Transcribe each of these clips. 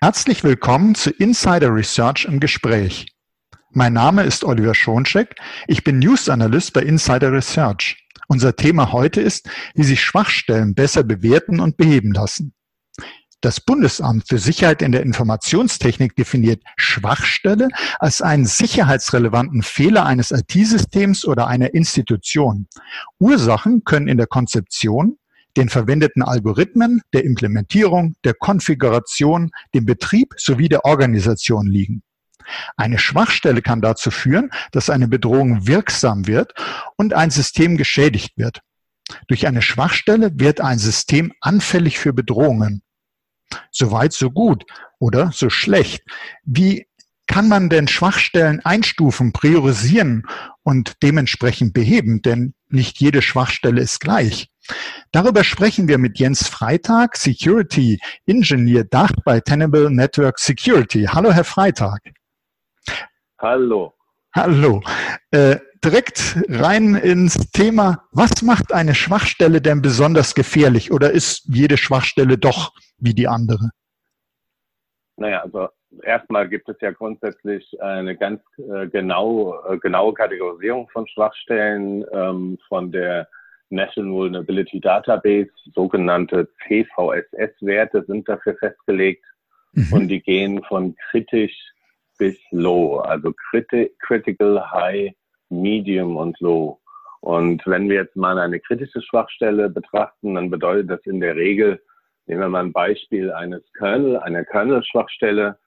Herzlich willkommen zu Insider Research im Gespräch. Mein Name ist Oliver Schoncheck. Ich bin News Analyst bei Insider Research. Unser Thema heute ist, wie sich Schwachstellen besser bewerten und beheben lassen. Das Bundesamt für Sicherheit in der Informationstechnik definiert Schwachstelle als einen sicherheitsrelevanten Fehler eines IT-Systems oder einer Institution. Ursachen können in der Konzeption, den verwendeten Algorithmen, der Implementierung, der Konfiguration, dem Betrieb sowie der Organisation liegen. Eine Schwachstelle kann dazu führen, dass eine Bedrohung wirksam wird und ein System geschädigt wird. Durch eine Schwachstelle wird ein System anfällig für Bedrohungen. So weit, so gut oder so schlecht. Wie kann man denn Schwachstellen einstufen, priorisieren und dementsprechend beheben? Denn nicht jede Schwachstelle ist gleich. Darüber sprechen wir mit Jens Freitag, Security Engineer Dach bei Tenable Network Security. Hallo, Herr Freitag. Hallo. Hallo. Äh, direkt rein ins Thema. Was macht eine Schwachstelle denn besonders gefährlich oder ist jede Schwachstelle doch wie die andere? Naja, also erstmal gibt es ja grundsätzlich eine ganz äh, genau, äh, genaue Kategorisierung von Schwachstellen ähm, von der National Vulnerability Database, sogenannte CVSS-Werte sind dafür festgelegt mhm. und die gehen von kritisch bis low, also criti critical, high, medium und low. Und wenn wir jetzt mal eine kritische Schwachstelle betrachten, dann bedeutet das in der Regel, nehmen wir mal ein Beispiel eines Kernel, einer Kernel-Schwachstelle.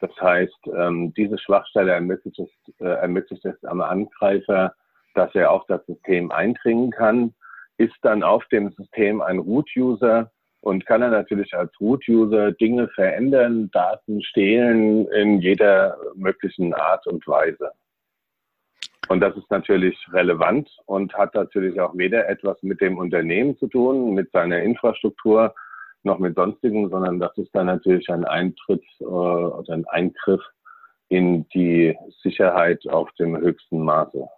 Das heißt, ähm, diese Schwachstelle ermöglicht es, äh, ermöglicht es am Angreifer, dass er auf das System eindringen kann ist dann auf dem System ein Root-User und kann er natürlich als Root-User Dinge verändern, Daten stehlen in jeder möglichen Art und Weise. Und das ist natürlich relevant und hat natürlich auch weder etwas mit dem Unternehmen zu tun, mit seiner Infrastruktur, noch mit sonstigen, sondern das ist dann natürlich ein Eintritt äh, oder ein Eingriff in die Sicherheit auf dem höchsten Maße.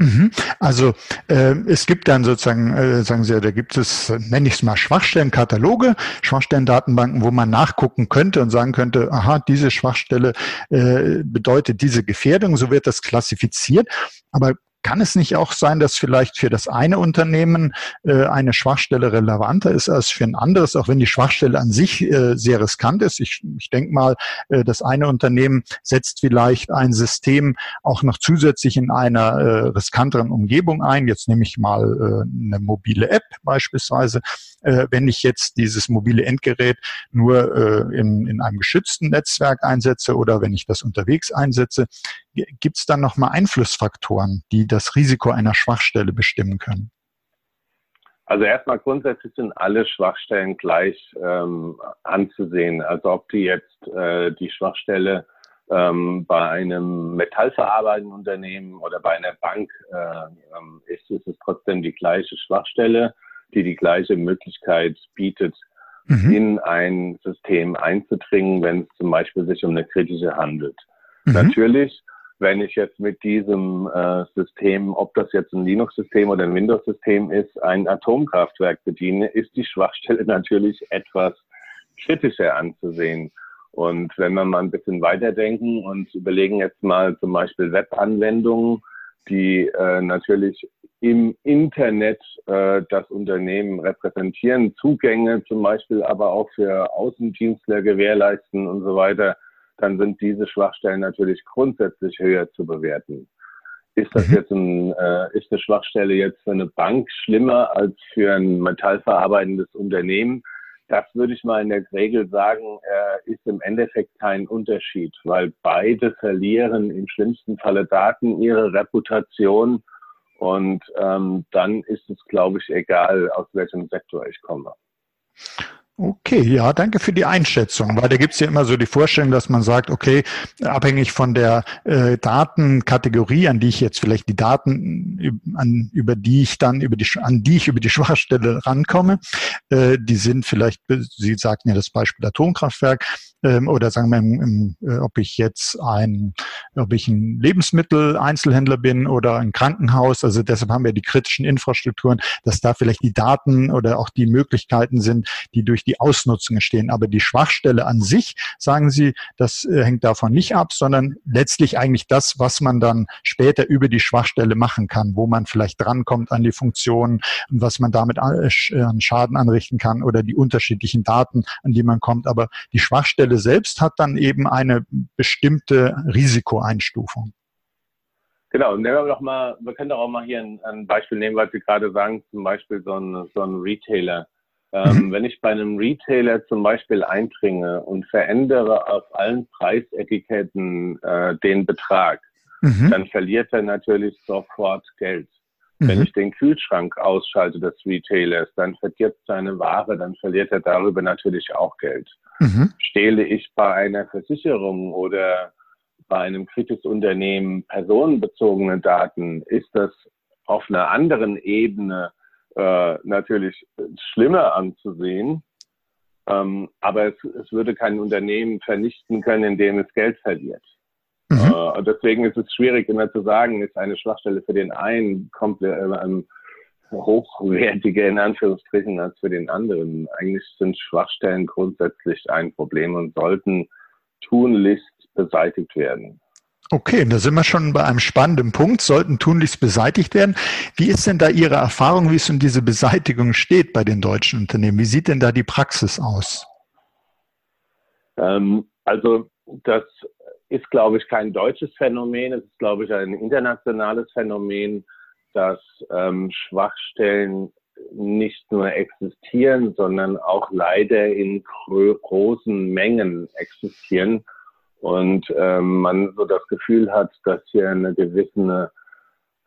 Mhm. Also äh, es gibt dann sozusagen, äh, sagen Sie, da gibt es, nenne ich es mal Schwachstellenkataloge, Schwachstellendatenbanken, wo man nachgucken könnte und sagen könnte, aha, diese Schwachstelle äh, bedeutet diese Gefährdung, so wird das klassifiziert. Aber kann es nicht auch sein, dass vielleicht für das eine Unternehmen äh, eine Schwachstelle relevanter ist als für ein anderes, auch wenn die Schwachstelle an sich äh, sehr riskant ist? Ich, ich denke mal, äh, das eine Unternehmen setzt vielleicht ein System auch noch zusätzlich in einer äh, riskanteren Umgebung ein. Jetzt nehme ich mal äh, eine mobile App beispielsweise. Äh, wenn ich jetzt dieses mobile Endgerät nur äh, in, in einem geschützten Netzwerk einsetze oder wenn ich das unterwegs einsetze, gibt es dann nochmal Einflussfaktoren, die das Risiko einer Schwachstelle bestimmen können? Also erstmal grundsätzlich sind alle Schwachstellen gleich ähm, anzusehen. Also ob die jetzt äh, die Schwachstelle ähm, bei einem metallverarbeitenden Unternehmen oder bei einer Bank äh, ähm, ist, ist es trotzdem die gleiche Schwachstelle, die die gleiche Möglichkeit bietet, mhm. in ein System einzudringen, wenn es zum Beispiel sich um eine kritische handelt. Mhm. Natürlich wenn ich jetzt mit diesem äh, System, ob das jetzt ein Linux-System oder ein Windows-System ist, ein Atomkraftwerk bediene, ist die Schwachstelle natürlich etwas kritischer anzusehen. Und wenn wir mal ein bisschen weiterdenken und überlegen jetzt mal zum Beispiel Webanwendungen, die äh, natürlich im Internet äh, das Unternehmen repräsentieren, Zugänge zum Beispiel aber auch für Außendienstler gewährleisten und so weiter, dann sind diese Schwachstellen natürlich grundsätzlich höher zu bewerten. Ist das mhm. jetzt ein, äh, ist eine Schwachstelle jetzt für eine Bank schlimmer als für ein metallverarbeitendes Unternehmen? Das würde ich mal in der Regel sagen, äh, ist im Endeffekt kein Unterschied, weil beide verlieren im schlimmsten Falle Daten, ihre Reputation und ähm, dann ist es, glaube ich, egal, aus welchem Sektor ich komme. Okay, ja, danke für die Einschätzung, weil da gibt es ja immer so die Vorstellung, dass man sagt, okay, abhängig von der äh, Datenkategorie, an die ich jetzt vielleicht die Daten, an, über die ich dann über die an die ich über die Schwachstelle rankomme, äh, die sind vielleicht, Sie sagten ja das Beispiel Atomkraftwerk, ähm, oder sagen wir, im, im, äh, ob ich jetzt ein, ob ich ein Lebensmittel-Einzelhändler bin oder ein Krankenhaus. Also deshalb haben wir die kritischen Infrastrukturen, dass da vielleicht die Daten oder auch die Möglichkeiten sind, die durch die Ausnutzung entstehen. Aber die Schwachstelle an sich, sagen Sie, das äh, hängt davon nicht ab, sondern letztlich eigentlich das, was man dann später über die Schwachstelle machen kann, wo man vielleicht drankommt an die Funktionen und was man damit äh, an Schaden anrichten kann oder die unterschiedlichen Daten, an die man kommt. Aber die Schwachstelle selbst hat dann eben eine bestimmte Risikoeinstufung. Genau, nehmen wir doch mal, wir können doch auch mal hier ein, ein Beispiel nehmen, was Sie gerade sagen, zum Beispiel so ein, so ein Retailer. Ähm, mhm. Wenn ich bei einem Retailer zum Beispiel eindringe und verändere auf allen Preisetiketten äh, den Betrag, mhm. dann verliert er natürlich sofort Geld. Mhm. Wenn ich den Kühlschrank ausschalte des Retailers, dann verdirbt seine Ware, dann verliert er darüber natürlich auch Geld. Mhm. Stehle ich bei einer Versicherung oder bei einem Kritisunternehmen personenbezogene Daten, ist das auf einer anderen Ebene äh, natürlich schlimmer anzusehen. Ähm, aber es, es, würde kein Unternehmen vernichten können, indem es Geld verliert. Mhm. Äh, deswegen ist es schwierig immer zu sagen, ist eine Schwachstelle für den einen komplett äh, hochwertiger in Anführungsstrichen als für den anderen. Eigentlich sind Schwachstellen grundsätzlich ein Problem und sollten tunlichst beseitigt werden. Okay, da sind wir schon bei einem spannenden Punkt, sollten tunlichst beseitigt werden. Wie ist denn da Ihre Erfahrung, wie es um diese Beseitigung steht bei den deutschen Unternehmen? Wie sieht denn da die Praxis aus? Ähm, also das ist, glaube ich, kein deutsches Phänomen. Es ist, glaube ich, ein internationales Phänomen, dass ähm, Schwachstellen nicht nur existieren, sondern auch leider in großen Mengen existieren und ähm, man so das Gefühl hat, dass hier eine gewisse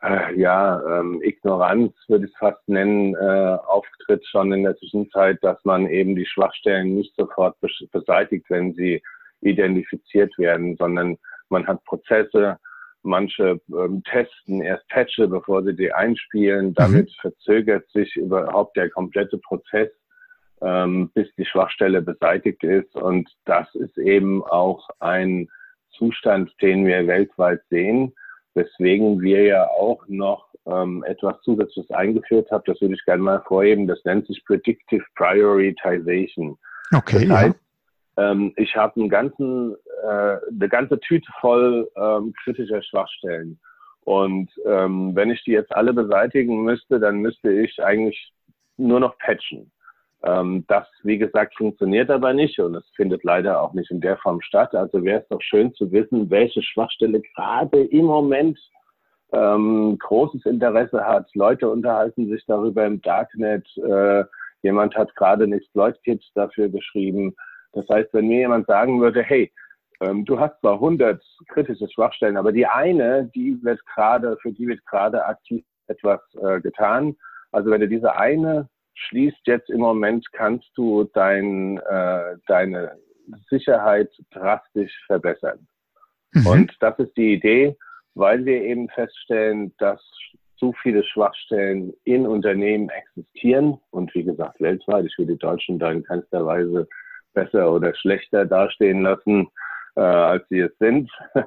äh, ja, ähm, Ignoranz, würde ich es fast nennen, äh, auftritt schon in der Zwischenzeit, dass man eben die Schwachstellen nicht sofort beseitigt, wenn sie identifiziert werden, sondern man hat Prozesse, manche ähm, testen erst Patche, bevor sie die einspielen. Mhm. Damit mhm. verzögert sich überhaupt der komplette Prozess ähm, bis die Schwachstelle beseitigt ist. Und das ist eben auch ein Zustand, den wir weltweit sehen, weswegen wir ja auch noch ähm, etwas Zusätzliches eingeführt haben. Das würde ich gerne mal vorheben. Das nennt sich Predictive Prioritization. Okay. Das heißt. Ähm, ich habe einen ganzen, äh, eine ganze Tüte voll ähm, kritischer Schwachstellen. Und ähm, wenn ich die jetzt alle beseitigen müsste, dann müsste ich eigentlich nur noch patchen. Ähm, das, wie gesagt, funktioniert aber nicht und es findet leider auch nicht in der Form statt. Also wäre es doch schön zu wissen, welche Schwachstelle gerade im Moment ähm, großes Interesse hat. Leute unterhalten sich darüber im Darknet. Äh, jemand hat gerade ein Exploit-Kit dafür geschrieben. Das heißt, wenn mir jemand sagen würde, hey, ähm, du hast zwar 100 kritische Schwachstellen, aber die eine, die wird gerade, für die wird gerade aktiv etwas äh, getan. Also wenn du diese eine schließt jetzt im Moment, kannst du dein, äh, deine Sicherheit drastisch verbessern. Mhm. Und das ist die Idee, weil wir eben feststellen, dass zu viele Schwachstellen in Unternehmen existieren und wie gesagt weltweit. Ich will die Deutschen da in keinster Weise besser oder schlechter dastehen lassen, äh, als sie es sind.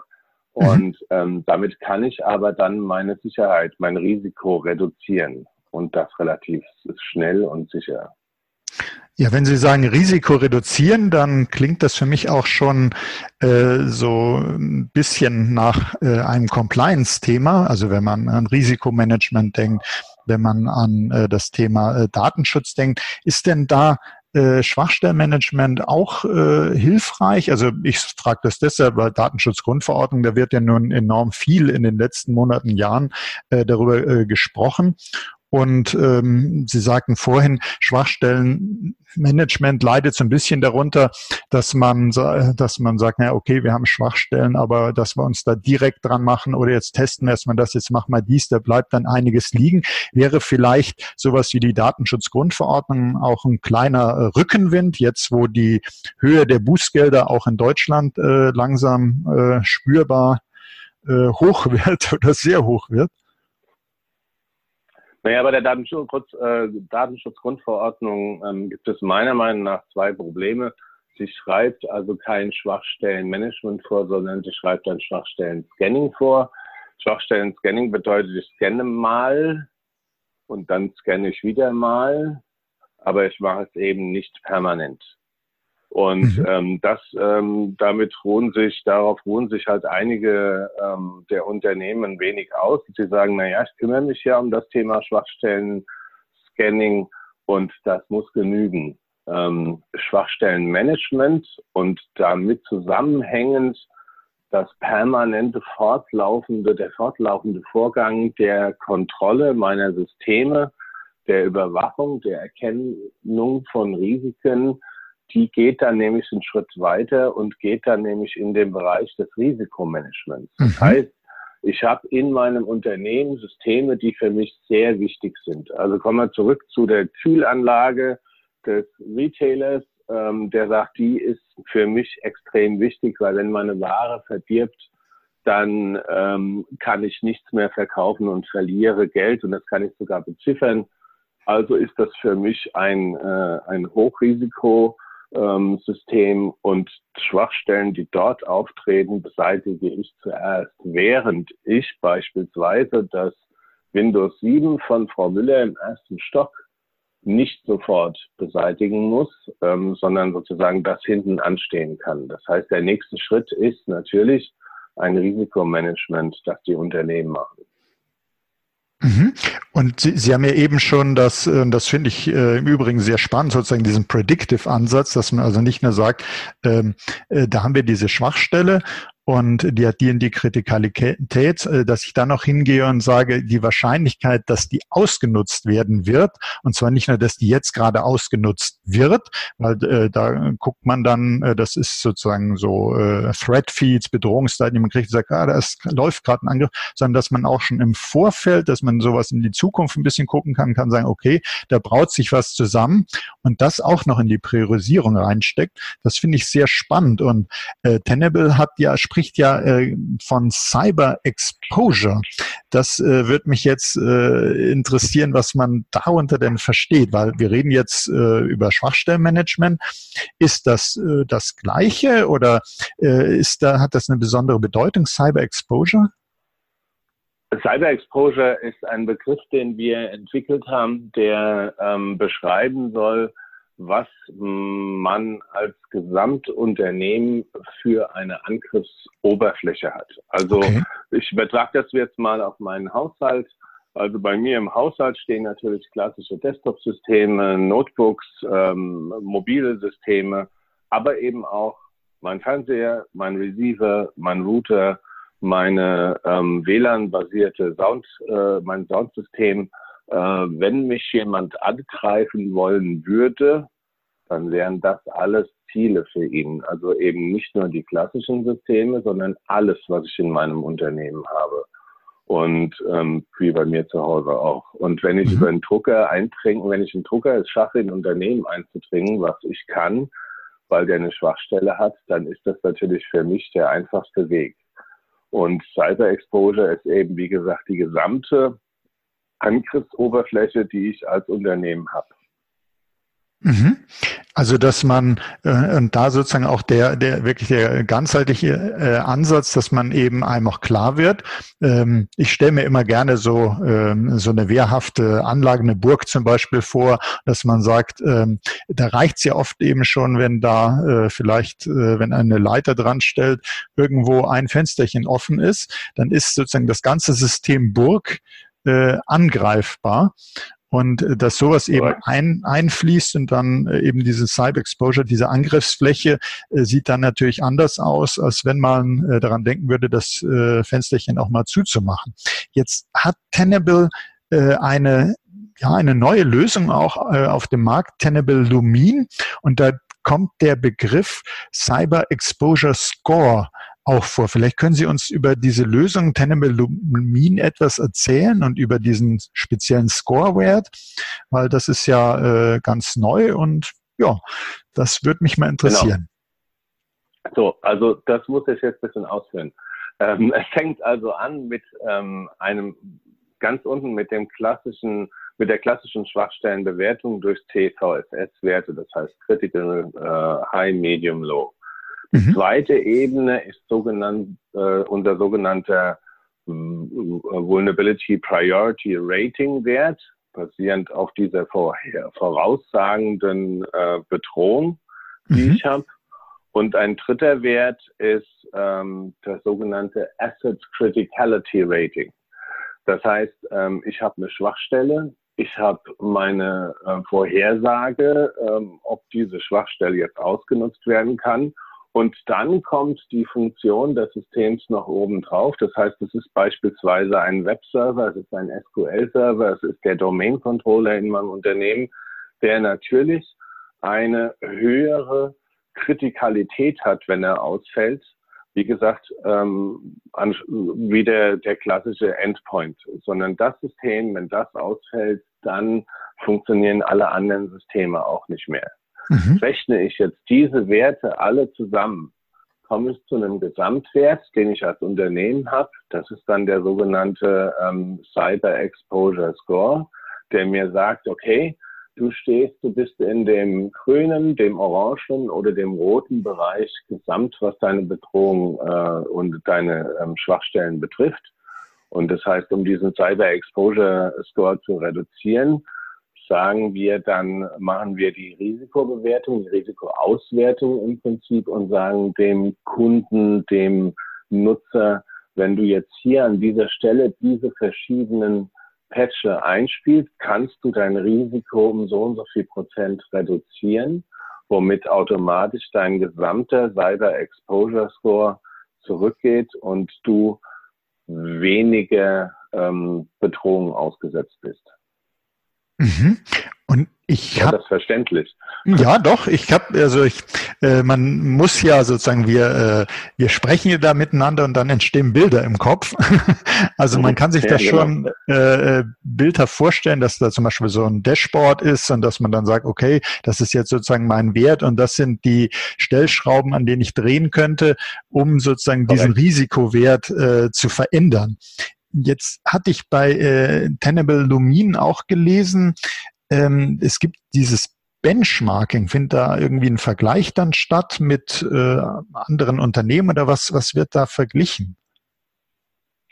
Und ähm, damit kann ich aber dann meine Sicherheit, mein Risiko reduzieren und das relativ schnell und sicher. Ja, wenn Sie sagen Risiko reduzieren, dann klingt das für mich auch schon äh, so ein bisschen nach äh, einem Compliance-Thema. Also wenn man an Risikomanagement denkt, wenn man an äh, das Thema äh, Datenschutz denkt, ist denn da äh, Schwachstellenmanagement auch äh, hilfreich? Also ich frage das deshalb, weil Datenschutzgrundverordnung, da wird ja nun enorm viel in den letzten Monaten, Jahren äh, darüber äh, gesprochen. Und ähm, Sie sagten vorhin, Schwachstellenmanagement leidet so ein bisschen darunter, dass man, dass man sagt, na okay, wir haben Schwachstellen, aber dass wir uns da direkt dran machen oder jetzt testen, man das jetzt macht mal dies, da bleibt dann einiges liegen. Wäre vielleicht sowas wie die Datenschutzgrundverordnung auch ein kleiner äh, Rückenwind, jetzt wo die Höhe der Bußgelder auch in Deutschland äh, langsam äh, spürbar äh, hoch wird oder sehr hoch wird? Naja, bei der Datenschutz, äh, Datenschutzgrundverordnung ähm, gibt es meiner Meinung nach zwei Probleme. Sie schreibt also kein Schwachstellenmanagement vor, sondern sie schreibt ein Schwachstellen-Scanning vor. Schwachstellen-Scanning bedeutet, ich scanne mal und dann scanne ich wieder mal, aber ich mache es eben nicht permanent. Und mhm. ähm, das, ähm, damit ruhen sich, darauf ruhen sich halt einige ähm, der Unternehmen wenig aus. Sie sagen, na ja, ich kümmere mich ja um das Thema Schwachstellen-Scanning und das muss genügen. Ähm, Schwachstellenmanagement und damit zusammenhängend das permanente fortlaufende, der fortlaufende Vorgang der Kontrolle meiner Systeme, der Überwachung, der Erkennung von Risiken, die geht dann nämlich einen Schritt weiter und geht dann nämlich in den Bereich des Risikomanagements. Mhm. Das heißt, ich habe in meinem Unternehmen Systeme, die für mich sehr wichtig sind. Also kommen wir zurück zu der Kühlanlage des Retailers, ähm, der sagt, die ist für mich extrem wichtig, weil wenn meine Ware verdirbt, dann ähm, kann ich nichts mehr verkaufen und verliere Geld und das kann ich sogar beziffern. Also ist das für mich ein, äh, ein Hochrisiko ähm, System und Schwachstellen, die dort auftreten, beseitige ich zuerst, während ich beispielsweise das Windows 7 von Frau Müller im ersten Stock nicht sofort beseitigen muss, ähm, sondern sozusagen das hinten anstehen kann. Das heißt, der nächste Schritt ist natürlich ein Risikomanagement, das die Unternehmen machen. Mhm. Und Sie, Sie haben ja eben schon das, äh, das finde ich äh, im Übrigen sehr spannend, sozusagen diesen Predictive-Ansatz, dass man also nicht nur sagt, ähm, äh, da haben wir diese Schwachstelle und die hat die in die Kritikalität, äh, dass ich dann noch hingehe und sage, die Wahrscheinlichkeit, dass die ausgenutzt werden wird, und zwar nicht nur, dass die jetzt gerade ausgenutzt wird, weil äh, da guckt man dann, äh, das ist sozusagen so äh, Threat Feeds, Bedrohungsdaten, die man kriegt, sagt, ah, da ist, läuft gerade ein Angriff, sondern dass man auch schon im Vorfeld, dass man sowas in die Zukunft ein bisschen gucken kann, kann sagen, okay, da braut sich was zusammen und das auch noch in die Priorisierung reinsteckt. Das finde ich sehr spannend und äh, Tenable hat ja ja äh, von Cyber Exposure. Das äh, wird mich jetzt äh, interessieren, was man darunter denn versteht, weil wir reden jetzt äh, über Schwachstellenmanagement. Ist das das Gleiche oder ist da, hat das eine besondere Bedeutung, Cyber Exposure? Cyber Exposure ist ein Begriff, den wir entwickelt haben, der ähm, beschreiben soll, was man als Gesamtunternehmen für eine Angriffsoberfläche hat. Also okay. ich übertrage das jetzt mal auf meinen Haushalt. Also bei mir im Haushalt stehen natürlich klassische Desktop-Systeme, Notebooks, ähm, mobile Systeme, aber eben auch mein Fernseher, mein Receiver, mein Router, meine ähm, WLAN-basierte Sound, äh, mein Soundsystem, äh, wenn mich jemand angreifen wollen würde, dann wären das alles Ziele für ihn. Also eben nicht nur die klassischen Systeme, sondern alles, was ich in meinem Unternehmen habe. Und ähm, wie bei mir zu Hause auch. Und wenn ich mhm. über einen Drucker eindringen, wenn ich einen Drucker es schaffe, in ein Unternehmen einzudringen, was ich kann, weil der eine Schwachstelle hat, dann ist das natürlich für mich der einfachste Weg. Und Cyber Exposure ist eben, wie gesagt, die gesamte Angriffsoberfläche, die ich als Unternehmen habe. Mhm. Also dass man äh, und da sozusagen auch der der wirklich der ganzheitliche äh, Ansatz, dass man eben einem auch klar wird. Ähm, ich stelle mir immer gerne so ähm, so eine wehrhafte Anlage, eine Burg zum Beispiel vor, dass man sagt, ähm, da reicht's ja oft eben schon, wenn da äh, vielleicht äh, wenn eine Leiter dran stellt, irgendwo ein Fensterchen offen ist, dann ist sozusagen das ganze System Burg äh, angreifbar und äh, dass sowas eben ein, einfließt und dann äh, eben diese Cyber Exposure, diese Angriffsfläche äh, sieht dann natürlich anders aus, als wenn man äh, daran denken würde, das äh, Fensterchen auch mal zuzumachen. Jetzt hat Tenable äh, eine ja, eine neue Lösung auch äh, auf dem Markt, Tenable Lumin. Und da kommt der Begriff Cyber Exposure Score auch vor. Vielleicht können Sie uns über diese Lösung Tenable Lumin etwas erzählen und über diesen speziellen Score-Wert, weil das ist ja äh, ganz neu und ja, das würde mich mal interessieren. Genau. So, also das muss ich jetzt ein bisschen ausführen. Ähm, es fängt also an mit ähm, einem ganz unten mit dem klassischen mit der klassischen Schwachstellenbewertung durch CVSS-Werte, das heißt Critical äh, High, Medium, Low. Die mhm. zweite Ebene ist sogenannt, äh, unser sogenannter äh, Vulnerability Priority Rating Wert, basierend auf dieser vorher, voraussagenden äh, Bedrohung, die mhm. ich habe. Und ein dritter Wert ist ähm, das sogenannte Asset Criticality Rating. Das heißt, ähm, ich habe eine Schwachstelle, ich habe meine äh, Vorhersage, ähm, ob diese Schwachstelle jetzt ausgenutzt werden kann. Und dann kommt die Funktion des Systems noch oben drauf. Das heißt, es ist beispielsweise ein Webserver, es ist ein SQL-Server, es ist der Domain-Controller in meinem Unternehmen, der natürlich eine höhere Kritikalität hat, wenn er ausfällt. Wie gesagt, ähm, an, wie der, der klassische Endpoint, sondern das System, wenn das ausfällt, dann funktionieren alle anderen Systeme auch nicht mehr. Mhm. Rechne ich jetzt diese Werte alle zusammen, komme ich zu einem Gesamtwert, den ich als Unternehmen habe. Das ist dann der sogenannte ähm, Cyber Exposure Score, der mir sagt, okay, du stehst, du bist in dem grünen, dem orangen oder dem roten Bereich gesamt, was deine Bedrohung äh, und deine ähm, Schwachstellen betrifft. Und das heißt, um diesen Cyber Exposure Score zu reduzieren, sagen wir dann, machen wir die Risikobewertung, die Risikoauswertung im Prinzip und sagen dem Kunden, dem Nutzer, wenn du jetzt hier an dieser Stelle diese verschiedenen Patche einspielst, kannst du dein Risiko um so und so viel Prozent reduzieren, womit automatisch dein gesamter Cyber Exposure Score zurückgeht und du weniger ähm, Bedrohungen ausgesetzt bist. Mhm. Und ich habe das verständlich. Ja, doch. Ich habe also ich, äh, man muss ja sozusagen wir äh, wir sprechen ja da miteinander und dann entstehen Bilder im Kopf. also man kann sich ja, das genau. schon äh, Bilder vorstellen, dass da zum Beispiel so ein Dashboard ist und dass man dann sagt, okay, das ist jetzt sozusagen mein Wert und das sind die Stellschrauben, an denen ich drehen könnte, um sozusagen Correct. diesen Risikowert äh, zu verändern. Jetzt hatte ich bei äh, Tenable Lumin auch gelesen, ähm, es gibt dieses Benchmarking. Findet da irgendwie ein Vergleich dann statt mit äh, anderen Unternehmen oder was, was wird da verglichen?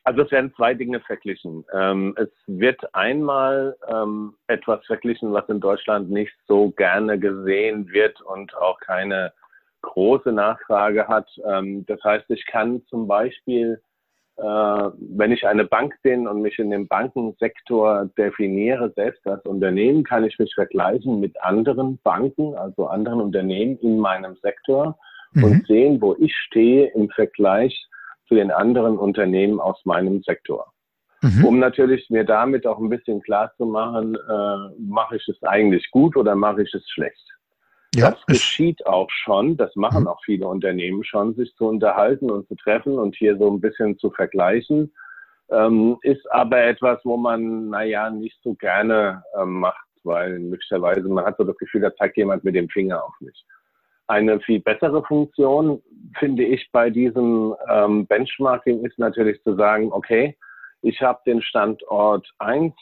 Also es werden zwei Dinge verglichen. Ähm, es wird einmal ähm, etwas verglichen, was in Deutschland nicht so gerne gesehen wird und auch keine große Nachfrage hat. Ähm, das heißt, ich kann zum Beispiel wenn ich eine Bank bin und mich in dem Bankensektor definiere, selbst als Unternehmen, kann ich mich vergleichen mit anderen Banken, also anderen Unternehmen in meinem Sektor mhm. und sehen, wo ich stehe im Vergleich zu den anderen Unternehmen aus meinem Sektor. Mhm. Um natürlich mir damit auch ein bisschen klar zu machen, äh, mache ich es eigentlich gut oder mache ich es schlecht. Ja, das geschieht auch schon, das machen mhm. auch viele Unternehmen schon, sich zu unterhalten und zu treffen und hier so ein bisschen zu vergleichen. Ähm, ist aber etwas, wo man, naja, nicht so gerne ähm, macht, weil möglicherweise man hat so das Gefühl, da zeigt jemand mit dem Finger auf mich. Eine viel bessere Funktion, finde ich, bei diesem ähm, Benchmarking ist natürlich zu sagen, okay, ich habe den Standort eins,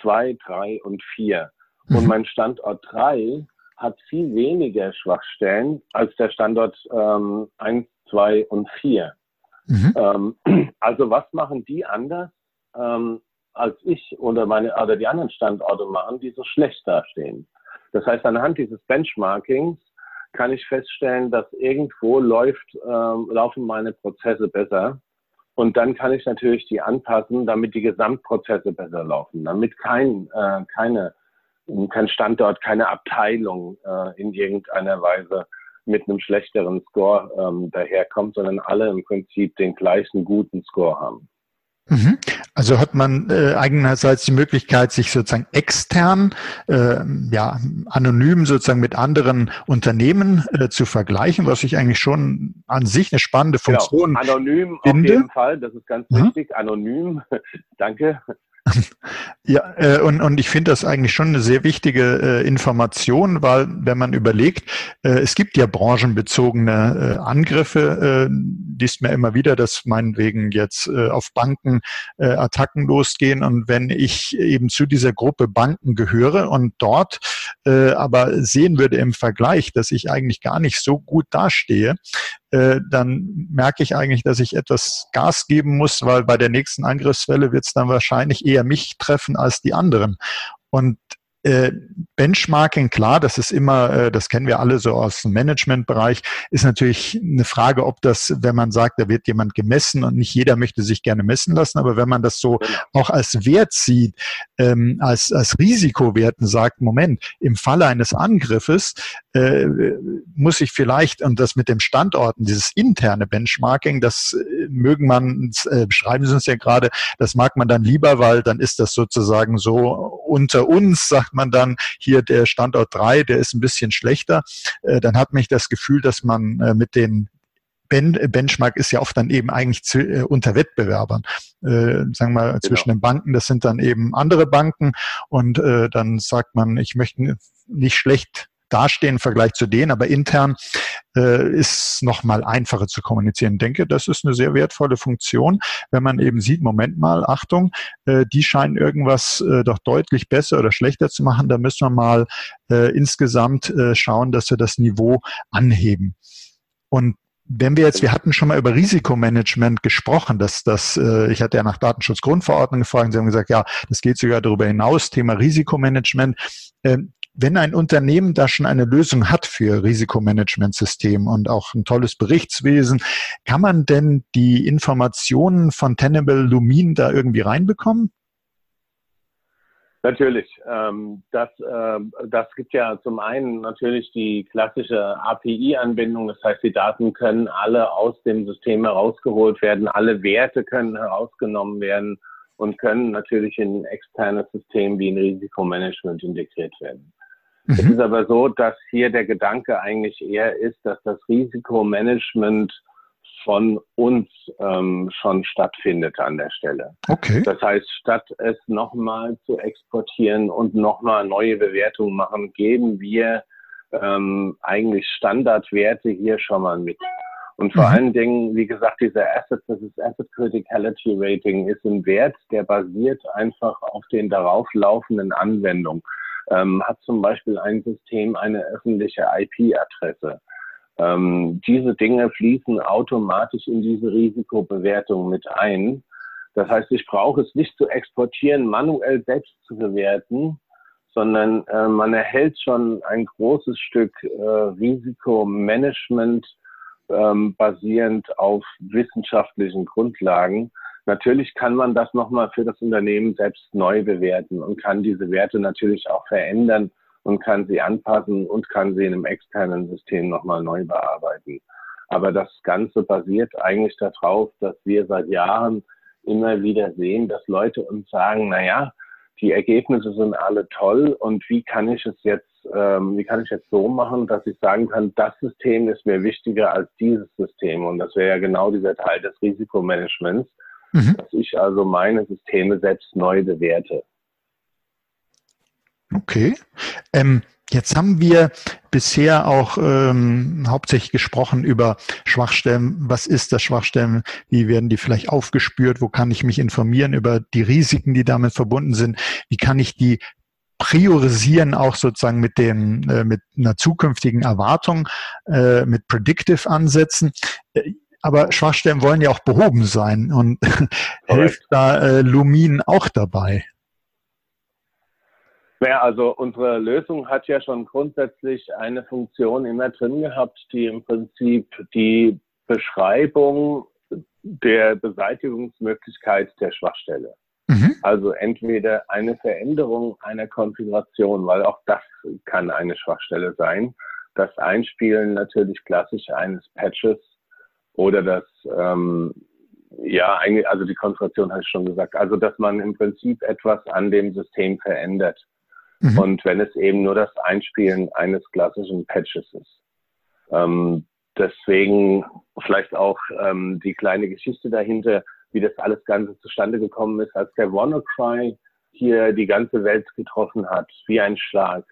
zwei, drei und vier Und mhm. mein Standort drei hat viel weniger Schwachstellen als der Standort ähm, 1, 2 und 4. Mhm. Ähm, also was machen die anders ähm, als ich oder meine oder die anderen Standorte machen, die so schlecht dastehen? Das heißt, anhand dieses Benchmarkings kann ich feststellen, dass irgendwo läuft, ähm, laufen meine Prozesse besser. Und dann kann ich natürlich die anpassen, damit die Gesamtprozesse besser laufen, damit kein, äh, keine kein Standort, keine Abteilung äh, in irgendeiner Weise mit einem schlechteren Score ähm, daherkommt, sondern alle im Prinzip den gleichen guten Score haben. Mhm. Also hat man äh, einerseits die Möglichkeit, sich sozusagen extern, äh, ja, anonym sozusagen mit anderen Unternehmen äh, zu vergleichen, was ich eigentlich schon an sich eine spannende genau. Funktion genau. Anonym finde. auf jeden Fall, das ist ganz mhm. wichtig. Anonym, danke. Ja, äh, und, und ich finde das eigentlich schon eine sehr wichtige äh, Information, weil wenn man überlegt, äh, es gibt ja branchenbezogene äh, Angriffe, äh, liest mir immer wieder, dass meinetwegen jetzt äh, auf Banken äh, Attacken losgehen. Und wenn ich eben zu dieser Gruppe Banken gehöre und dort äh, aber sehen würde im Vergleich, dass ich eigentlich gar nicht so gut dastehe, äh, dann merke ich eigentlich, dass ich etwas Gas geben muss, weil bei der nächsten Angriffswelle wird es dann wahrscheinlich eher mich treffen als die anderen. Und äh, Benchmarking, klar, das ist immer, äh, das kennen wir alle so aus dem Managementbereich, ist natürlich eine Frage, ob das, wenn man sagt, da wird jemand gemessen und nicht jeder möchte sich gerne messen lassen, aber wenn man das so genau. auch als Wert sieht, ähm, als, als Risikowerten sagt, Moment, im Falle eines Angriffes äh, muss ich vielleicht, und das mit dem Standorten, dieses interne Benchmarking, das mögen man, äh, beschreiben Sie uns ja gerade, das mag man dann lieber, weil dann ist das sozusagen so unter uns, sagt man dann, hier der Standort 3, der ist ein bisschen schlechter, äh, dann hat mich das Gefühl, dass man äh, mit den ben Benchmark ist ja oft dann eben eigentlich zu, äh, unter Wettbewerbern. Äh, sagen wir mal, genau. zwischen den Banken, das sind dann eben andere Banken und äh, dann sagt man, ich möchte nicht schlecht dastehen im Vergleich zu denen, aber intern äh, ist noch mal einfacher zu kommunizieren. Ich denke, das ist eine sehr wertvolle Funktion, wenn man eben sieht, Moment mal, Achtung, äh, die scheinen irgendwas äh, doch deutlich besser oder schlechter zu machen. Da müssen wir mal äh, insgesamt äh, schauen, dass wir das Niveau anheben. Und wenn wir jetzt, wir hatten schon mal über Risikomanagement gesprochen, dass das, äh, ich hatte ja nach Datenschutzgrundverordnung gefragt, Sie haben gesagt, ja, das geht sogar darüber hinaus, Thema Risikomanagement. Ähm, wenn ein Unternehmen da schon eine Lösung hat für Risikomanagementsystem und auch ein tolles Berichtswesen, kann man denn die Informationen von Tenable Lumin da irgendwie reinbekommen? Natürlich. Ähm, das, äh, das gibt ja zum einen natürlich die klassische API-Anbindung. Das heißt, die Daten können alle aus dem System herausgeholt werden. Alle Werte können herausgenommen werden und können natürlich in ein externes System wie ein Risikomanagement integriert werden. Mhm. Es ist aber so, dass hier der Gedanke eigentlich eher ist, dass das Risikomanagement von uns ähm, schon stattfindet an der Stelle. Okay. Das heißt, statt es nochmal zu exportieren und nochmal neue Bewertungen machen, geben wir ähm, eigentlich Standardwerte hier schon mal mit. Und vor mhm. allen Dingen, wie gesagt, dieser Asset, das ist Asset Criticality Rating, ist ein Wert, der basiert einfach auf den darauf laufenden Anwendungen ähm, hat zum Beispiel ein System eine öffentliche IP-Adresse. Ähm, diese Dinge fließen automatisch in diese Risikobewertung mit ein. Das heißt, ich brauche es nicht zu exportieren, manuell selbst zu bewerten, sondern äh, man erhält schon ein großes Stück äh, Risikomanagement ähm, basierend auf wissenschaftlichen Grundlagen. Natürlich kann man das nochmal für das Unternehmen selbst neu bewerten und kann diese Werte natürlich auch verändern und kann sie anpassen und kann sie in einem externen System nochmal neu bearbeiten. Aber das Ganze basiert eigentlich darauf, dass wir seit Jahren immer wieder sehen, dass Leute uns sagen, na ja, die Ergebnisse sind alle toll und wie kann ich es jetzt, ähm, wie kann ich jetzt so machen, dass ich sagen kann, das System ist mir wichtiger als dieses System und das wäre ja genau dieser Teil des Risikomanagements, mhm. dass ich also meine Systeme selbst neu bewerte. Okay. Ähm, jetzt haben wir bisher auch ähm, hauptsächlich gesprochen über Schwachstellen. Was ist das Schwachstellen? Wie werden die vielleicht aufgespürt? Wo kann ich mich informieren über die Risiken, die damit verbunden sind? Wie kann ich die priorisieren auch sozusagen mit dem äh, mit einer zukünftigen Erwartung äh, mit Predictive Ansätzen äh, aber Schwachstellen wollen ja auch behoben sein und hilft da äh, Lumin auch dabei? Ja, also unsere Lösung hat ja schon grundsätzlich eine Funktion immer drin gehabt, die im Prinzip die Beschreibung der Beseitigungsmöglichkeit der Schwachstelle. Mhm. Also entweder eine Veränderung einer Konfiguration, weil auch das kann eine Schwachstelle sein. Das Einspielen natürlich klassisch eines Patches oder das, ähm, ja, eigentlich, also die Konzentration habe ich schon gesagt, also dass man im Prinzip etwas an dem System verändert. Mhm. Und wenn es eben nur das Einspielen eines klassischen Patches ist. Ähm, deswegen vielleicht auch ähm, die kleine Geschichte dahinter, wie das alles Ganze zustande gekommen ist, als der WannaCry hier die ganze Welt getroffen hat, wie ein Schlag.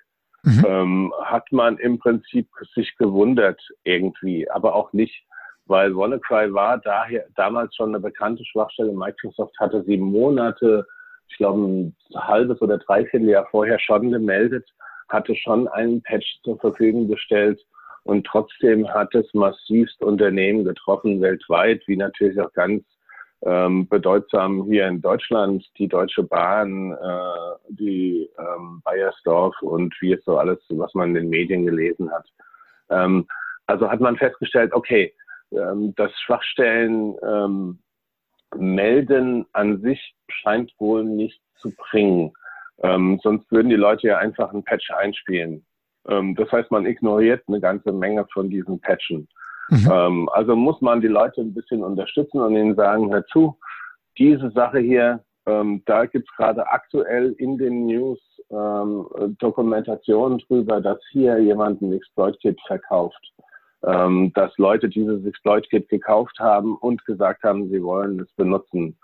Mhm. Ähm, hat man im Prinzip sich gewundert irgendwie, aber auch nicht, weil WannaCry war daher damals schon eine bekannte Schwachstelle. Microsoft hatte sie Monate, ich glaube ein halbes oder dreiviertel Jahr vorher schon gemeldet, hatte schon einen Patch zur Verfügung gestellt und trotzdem hat es massivst Unternehmen getroffen weltweit, wie natürlich auch ganz ähm, bedeutsam hier in Deutschland die Deutsche Bahn, äh, die ähm, Bayersdorf und wie es so alles, was man in den Medien gelesen hat. Ähm, also hat man festgestellt, okay, ähm, das Schwachstellen ähm, melden an sich scheint wohl nicht zu bringen. Ähm, sonst würden die Leute ja einfach einen Patch einspielen. Ähm, das heißt, man ignoriert eine ganze Menge von diesen Patchen. Mhm. Ähm, also muss man die Leute ein bisschen unterstützen und ihnen sagen, hör zu, diese Sache hier, ähm, da gibt's gerade aktuell in den News ähm, Dokumentationen drüber, dass hier jemand ein Exploit-Kit verkauft. Ähm, dass Leute dieses Exploit-Kit gekauft haben und gesagt haben, sie wollen es benutzen.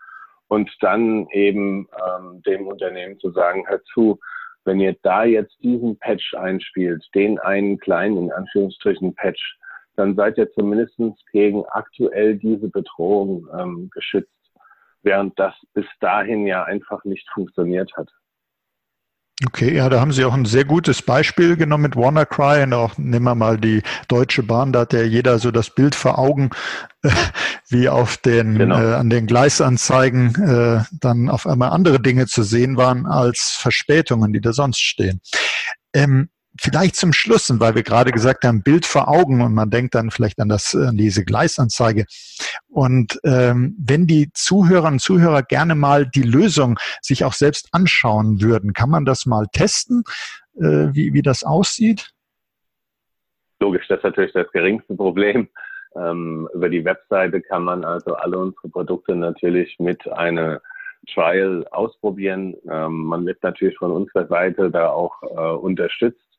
Und dann eben ähm, dem Unternehmen zu sagen, hör zu, wenn ihr da jetzt diesen Patch einspielt, den einen kleinen, in Anführungsstrichen, Patch, dann seid ihr zumindest gegen aktuell diese Bedrohung ähm, geschützt, während das bis dahin ja einfach nicht funktioniert hat. Okay, ja, da haben Sie auch ein sehr gutes Beispiel genommen mit WannaCry und auch nehmen wir mal die Deutsche Bahn, da hat ja jeder so das Bild vor Augen, wie auf den genau. äh, an den Gleisanzeigen äh, dann auf einmal andere Dinge zu sehen waren als Verspätungen, die da sonst stehen. Ähm, vielleicht zum Schluss, weil wir gerade gesagt haben, Bild vor Augen und man denkt dann vielleicht an, das, an diese Gleisanzeige. Und ähm, wenn die Zuhörerinnen und Zuhörer gerne mal die Lösung sich auch selbst anschauen würden, kann man das mal testen, äh, wie, wie das aussieht? Logisch, das ist natürlich das geringste Problem. Ähm, über die Webseite kann man also alle unsere Produkte natürlich mit einer Trial ausprobieren. Ähm, man wird natürlich von unserer Seite da auch äh, unterstützt.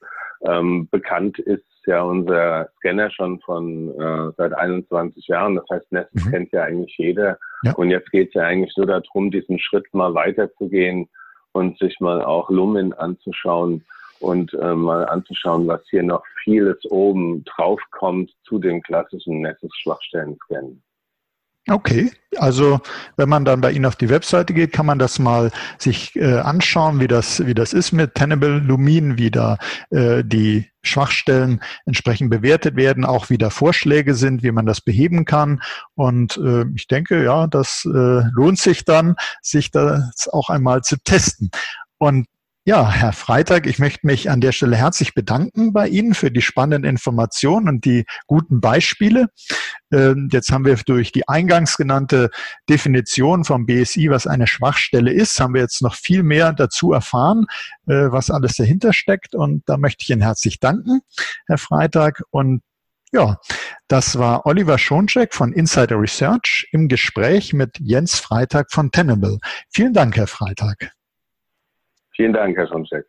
Ähm, bekannt ist ja unser Scanner schon von äh, seit 21 Jahren. Das heißt, Nest mhm. kennt ja eigentlich jeder. Ja. Und jetzt geht es ja eigentlich nur darum, diesen Schritt mal weiterzugehen und sich mal auch Lumen anzuschauen und äh, mal anzuschauen, was hier noch vieles oben drauf kommt zu dem klassischen Nessus-Schwachstellen-Scannen. Okay, also wenn man dann bei Ihnen auf die Webseite geht, kann man das mal sich äh, anschauen, wie das, wie das ist mit Tenable Lumin, wie da äh, die Schwachstellen entsprechend bewertet werden, auch wie da Vorschläge sind, wie man das beheben kann. Und äh, ich denke, ja, das äh, lohnt sich dann, sich das auch einmal zu testen. Und ja, Herr Freitag, ich möchte mich an der Stelle herzlich bedanken bei Ihnen für die spannenden Informationen und die guten Beispiele. Ähm, jetzt haben wir durch die eingangs genannte Definition vom BSI, was eine Schwachstelle ist, haben wir jetzt noch viel mehr dazu erfahren, äh, was alles dahinter steckt. Und da möchte ich Ihnen herzlich danken, Herr Freitag. Und ja, das war Oliver Schoncheck von Insider Research im Gespräch mit Jens Freitag von Tenable. Vielen Dank, Herr Freitag. Vielen Dank, Herr Schoncheck.